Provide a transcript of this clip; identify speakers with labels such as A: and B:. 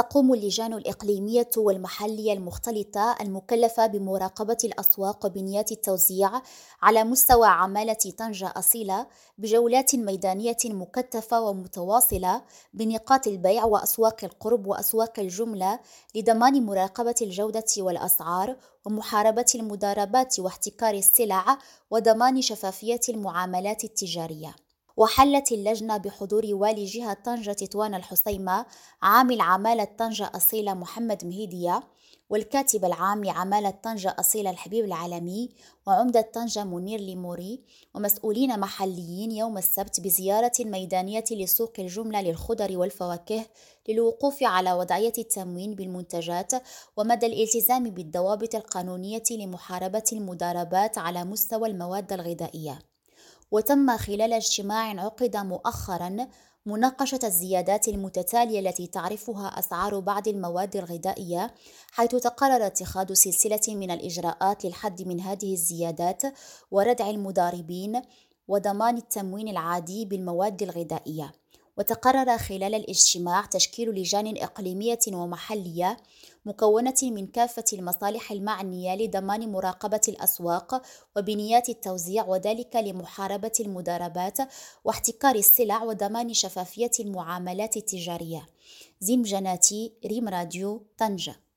A: تقوم اللجان الإقليمية والمحلية المختلطة المكلفة بمراقبة الأسواق وبنيات التوزيع على مستوى عمالة طنجة أصيلة بجولات ميدانية مكثفة ومتواصلة بنقاط البيع وأسواق القرب وأسواق الجملة لضمان مراقبة الجودة والأسعار ومحاربة المضاربات واحتكار السلع وضمان شفافية المعاملات التجارية. وحلت اللجنة بحضور والي جهة طنجة تطوان الحسيمة عامل عمالة طنجة أصيلة محمد مهيدية والكاتب العام لعمالة طنجة أصيلة الحبيب العالمي وعمدة طنجة منير ليموري ومسؤولين محليين يوم السبت بزيارة ميدانية لسوق الجملة للخضر والفواكه للوقوف على وضعية التموين بالمنتجات ومدى الالتزام بالضوابط القانونية لمحاربة المضاربات على مستوى المواد الغذائية. وتم خلال اجتماع عقد مؤخرا مناقشة الزيادات المتتالية التي تعرفها أسعار بعض المواد الغذائية حيث تقرر اتخاذ سلسلة من الإجراءات للحد من هذه الزيادات وردع المضاربين وضمان التموين العادي بالمواد الغذائية. وتقرر خلال الاجتماع تشكيل لجان إقليمية ومحلية مكونة من كافة المصالح المعنية لضمان مراقبة الأسواق وبنيات التوزيع وذلك لمحاربة المضاربات واحتكار السلع وضمان شفافية المعاملات التجارية. زين جناتي ريم راديو طنجة.